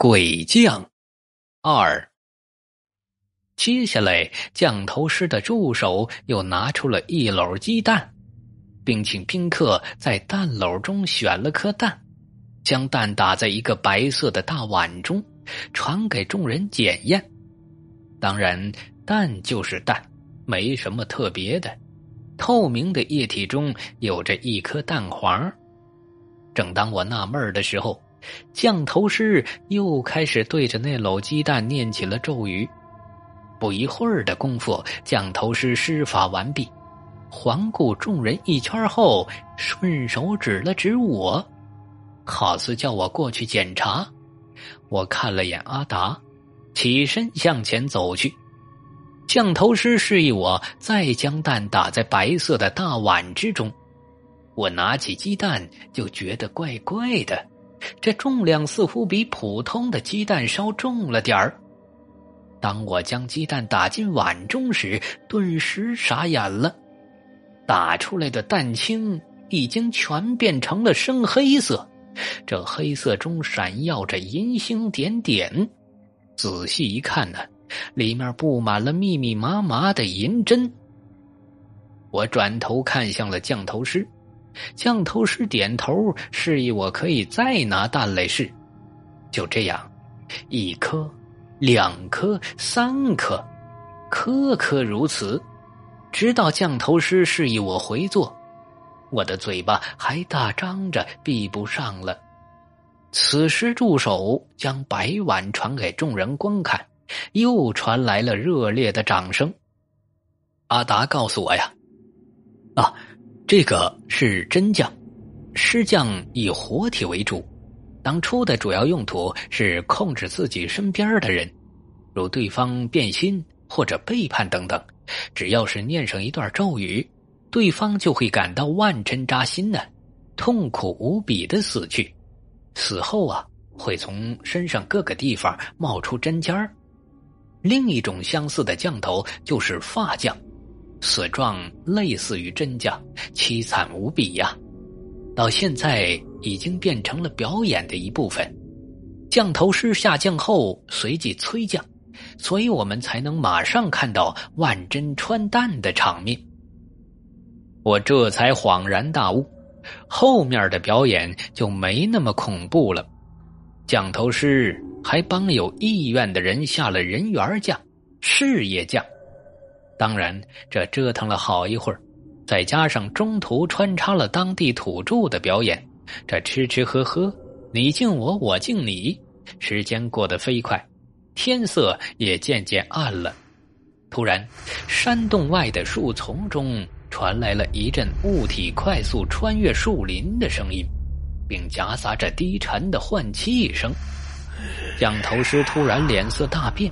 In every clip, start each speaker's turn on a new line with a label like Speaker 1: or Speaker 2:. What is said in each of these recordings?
Speaker 1: 鬼将二。接下来，降头师的助手又拿出了一篓鸡蛋，并请宾客在蛋篓中选了颗蛋，将蛋打在一个白色的大碗中，传给众人检验。当然，蛋就是蛋，没什么特别的。透明的液体中有着一颗蛋黄。正当我纳闷的时候，降头师又开始对着那篓鸡蛋念起了咒语。不一会儿的功夫，降头师施法完毕，环顾众人一圈后，顺手指了指我，好似叫我过去检查。我看了眼阿达，起身向前走去。降头师示意我再将蛋打在白色的大碗之中。我拿起鸡蛋就觉得怪怪的。这重量似乎比普通的鸡蛋稍重了点儿。当我将鸡蛋打进碗中时，顿时傻眼了。打出来的蛋清已经全变成了深黑色，这黑色中闪耀着银星点点。仔细一看呢，里面布满了密密麻麻的银针。我转头看向了降头师。降头师点头，示意我可以再拿蛋来试。就这样，一颗、两颗、三颗，颗颗如此，直到降头师示意我回座，我的嘴巴还大张着，闭不上了。此时，助手将白碗传给众人观看，又传来了热烈的掌声。阿达告诉我呀，啊。这个是真将，尸将以活体为主。当初的主要用途是控制自己身边的人，如对方变心或者背叛等等。只要是念上一段咒语，对方就会感到万针扎心呢，痛苦无比的死去。死后啊，会从身上各个地方冒出针尖儿。另一种相似的降头就是发将。死状类似于真将，凄惨无比呀！到现在已经变成了表演的一部分。降头师下降后，随即催降，所以我们才能马上看到万针穿蛋的场面。我这才恍然大悟，后面的表演就没那么恐怖了。降头师还帮有意愿的人下了人缘降、事业降。当然，这折腾了好一会儿，再加上中途穿插了当地土著的表演，这吃吃喝喝，你敬我，我敬你，时间过得飞快，天色也渐渐暗了。突然，山洞外的树丛中传来了一阵物体快速穿越树林的声音，并夹杂着低沉的换气声。降头师突然脸色大变。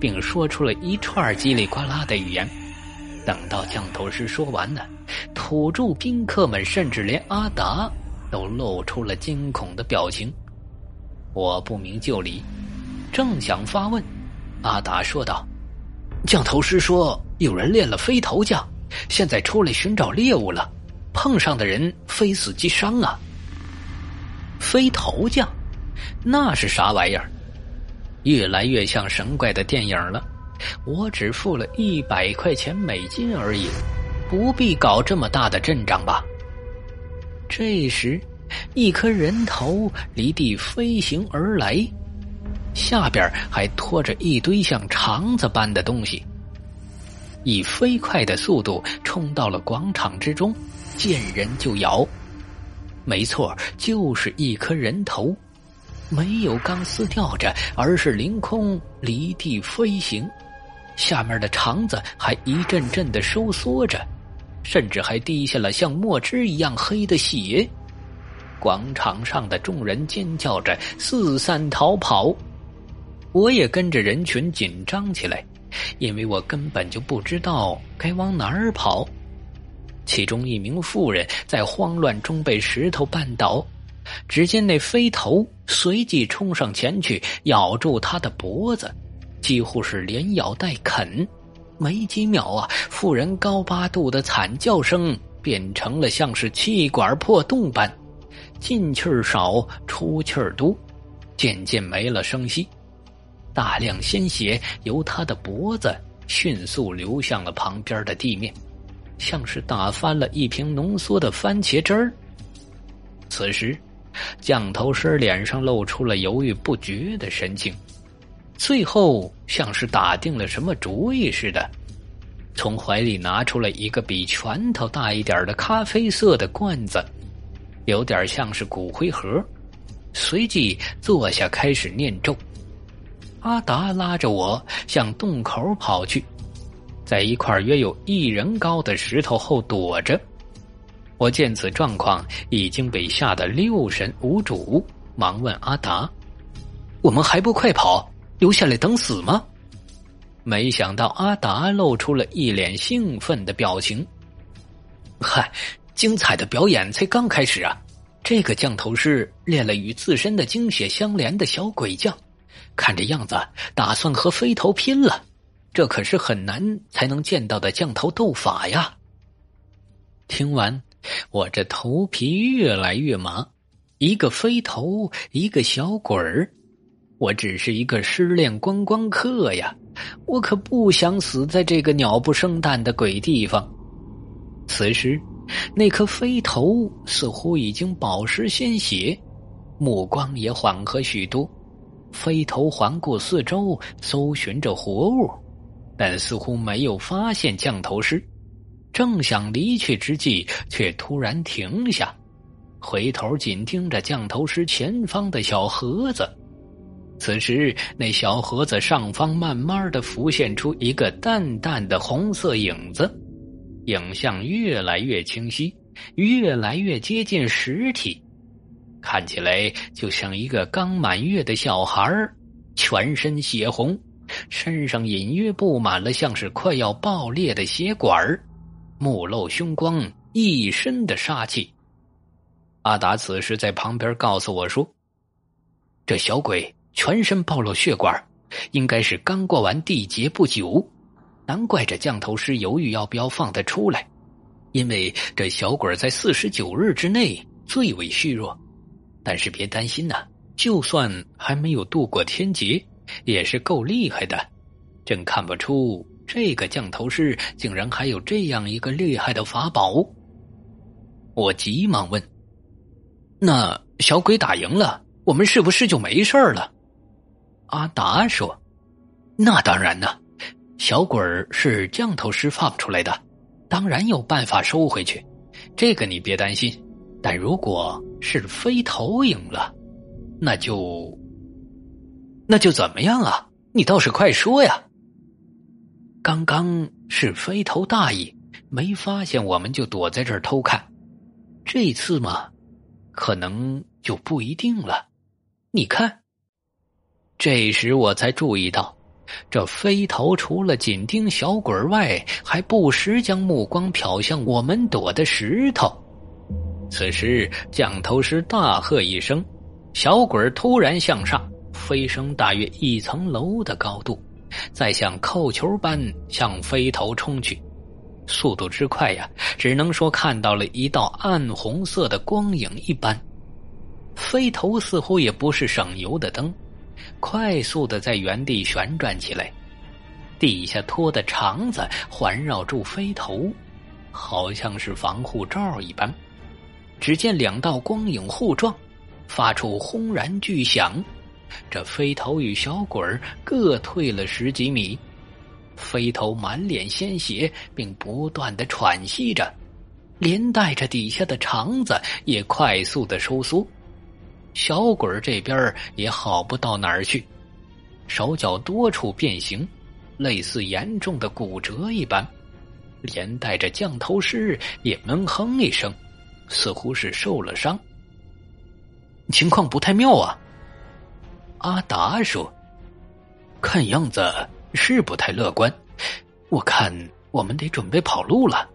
Speaker 1: 并说出了一串叽里呱啦的语言。等到降头师说完呢，土著宾客们甚至连阿达都露出了惊恐的表情。我不明就里，正想发问，阿达说道：“降头师说有人练了飞头将，现在出来寻找猎物了，碰上的人非死即伤啊。”飞头将，那是啥玩意儿？越来越像神怪的电影了，我只付了一百块钱美金而已，不必搞这么大的阵仗吧。这时，一颗人头离地飞行而来，下边还拖着一堆像肠子般的东西，以飞快的速度冲到了广场之中，见人就咬。没错，就是一颗人头。没有钢丝吊着，而是凌空离地飞行，下面的肠子还一阵阵的收缩着，甚至还滴下了像墨汁一样黑的血。广场上的众人尖叫着四散逃跑，我也跟着人群紧张起来，因为我根本就不知道该往哪儿跑。其中一名妇人在慌乱中被石头绊倒。只见那飞头随即冲上前去，咬住他的脖子，几乎是连咬带啃。没几秒啊，妇人高八度的惨叫声变成了像是气管破洞般，进气少，出气多。渐渐没了声息，大量鲜血由他的脖子迅速流向了旁边的地面，像是打翻了一瓶浓缩的番茄汁儿。此时，降头师脸上露出了犹豫不决的神情，最后像是打定了什么主意似的，从怀里拿出了一个比拳头大一点的咖啡色的罐子，有点像是骨灰盒。随即坐下开始念咒。阿达拉着我向洞口跑去，在一块约有一人高的石头后躲着。我见此状况，已经被吓得六神无主，忙问阿达：“我们还不快跑，留下来等死吗？”没想到阿达露出了一脸兴奋的表情。嗨，精彩的表演才刚开始啊！这个降头师练了与自身的精血相连的小鬼将，看这样子打算和飞头拼了。这可是很难才能见到的降头斗法呀！听完。我这头皮越来越麻，一个飞头，一个小鬼儿，我只是一个失恋观光客呀，我可不想死在这个鸟不生蛋的鬼地方。此时，那颗飞头似乎已经饱食鲜血，目光也缓和许多。飞头环顾四周，搜寻着活物，但似乎没有发现降头师。正想离去之际，却突然停下，回头紧盯着降头师前方的小盒子。此时，那小盒子上方慢慢的浮现出一个淡淡的红色影子，影像越来越清晰，越来越接近实体，看起来就像一个刚满月的小孩全身血红，身上隐约布满了像是快要爆裂的血管。目露凶光，一身的杀气。阿达此时在旁边告诉我说：“这小鬼全身暴露血管，应该是刚过完地劫不久，难怪这降头师犹豫要不要放他出来。因为这小鬼在四十九日之内最为虚弱，但是别担心呐，就算还没有度过天劫，也是够厉害的。真看不出。”这个降头师竟然还有这样一个厉害的法宝！我急忙问：“那小鬼打赢了，我们是不是就没事了？”阿达说：“那当然呢，小鬼儿是降头师放出来的，当然有办法收回去，这个你别担心。但如果是飞头赢了，那就那就怎么样啊？你倒是快说呀！”刚刚是飞头大意，没发现我们就躲在这儿偷看。这次嘛，可能就不一定了。你看，这时我才注意到，这飞头除了紧盯小鬼外，还不时将目光瞟向我们躲的石头。此时，降头师大喝一声，小鬼突然向上飞升，大约一层楼的高度。再像扣球般向飞头冲去，速度之快呀，只能说看到了一道暗红色的光影一般。飞头似乎也不是省油的灯，快速的在原地旋转起来，底下拖的肠子环绕住飞头，好像是防护罩一般。只见两道光影互撞，发出轰然巨响。这飞头与小鬼儿各退了十几米，飞头满脸鲜血，并不断的喘息着，连带着底下的肠子也快速的收缩。小鬼儿这边也好不到哪儿去，手脚多处变形，类似严重的骨折一般，连带着降头师也闷哼一声，似乎是受了伤，情况不太妙啊。阿达说：“看样子是不太乐观，我看我们得准备跑路了。”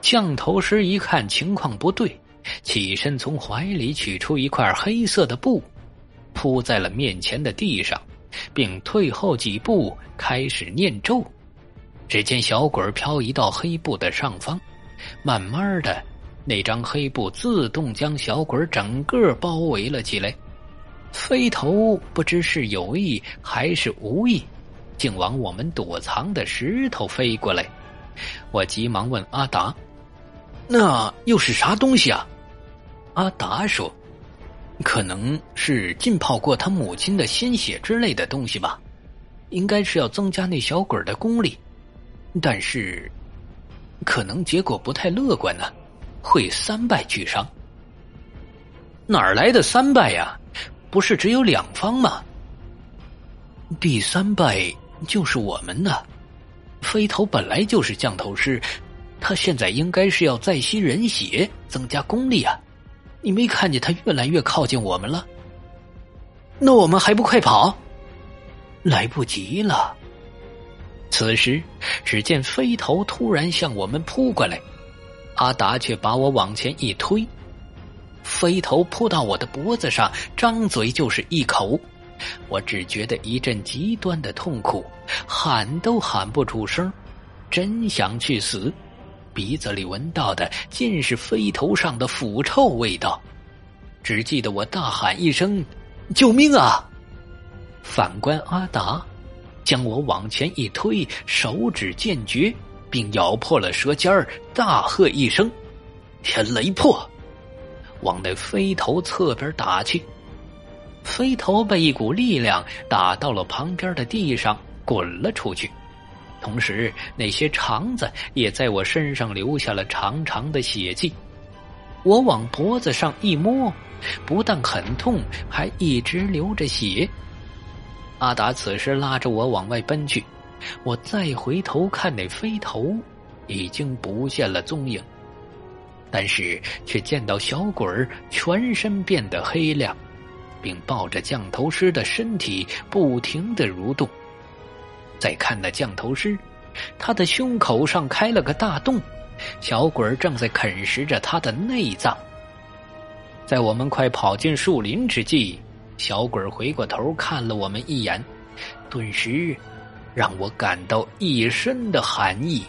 Speaker 1: 降头师一看情况不对，起身从怀里取出一块黑色的布，铺在了面前的地上，并退后几步开始念咒。只见小鬼漂移到黑布的上方，慢慢的，那张黑布自动将小鬼整个包围了起来。飞头不知是有意还是无意，竟往我们躲藏的石头飞过来。我急忙问阿达：“那又是啥东西啊？”阿达说：“可能是浸泡过他母亲的鲜血之类的东西吧，应该是要增加那小鬼的功力，但是可能结果不太乐观呢，会三败俱伤。哪儿来的三败呀？不是只有两方吗？第三败就是我们呢。”飞头本来就是降头师，他现在应该是要再吸人血，增加功力啊！你没看见他越来越靠近我们了？那我们还不快跑？来不及了！此时，只见飞头突然向我们扑过来，阿达却把我往前一推，飞头扑到我的脖子上，张嘴就是一口。我只觉得一阵极端的痛苦，喊都喊不出声，真想去死。鼻子里闻到的尽是飞头上的腐臭味道，只记得我大喊一声：“救命啊！”反观阿达，将我往前一推，手指剑绝，并咬破了舌尖，大喝一声：“天雷破！”往那飞头侧边打去。飞头被一股力量打到了旁边的地上，滚了出去。同时，那些肠子也在我身上留下了长长的血迹。我往脖子上一摸，不但很痛，还一直流着血。阿达此时拉着我往外奔去，我再回头看那飞头，已经不见了踪影。但是却见到小鬼儿全身变得黑亮。并抱着降头师的身体不停的蠕动。再看那降头师，他的胸口上开了个大洞，小鬼儿正在啃食着他的内脏。在我们快跑进树林之际，小鬼儿回过头看了我们一眼，顿时让我感到一身的寒意。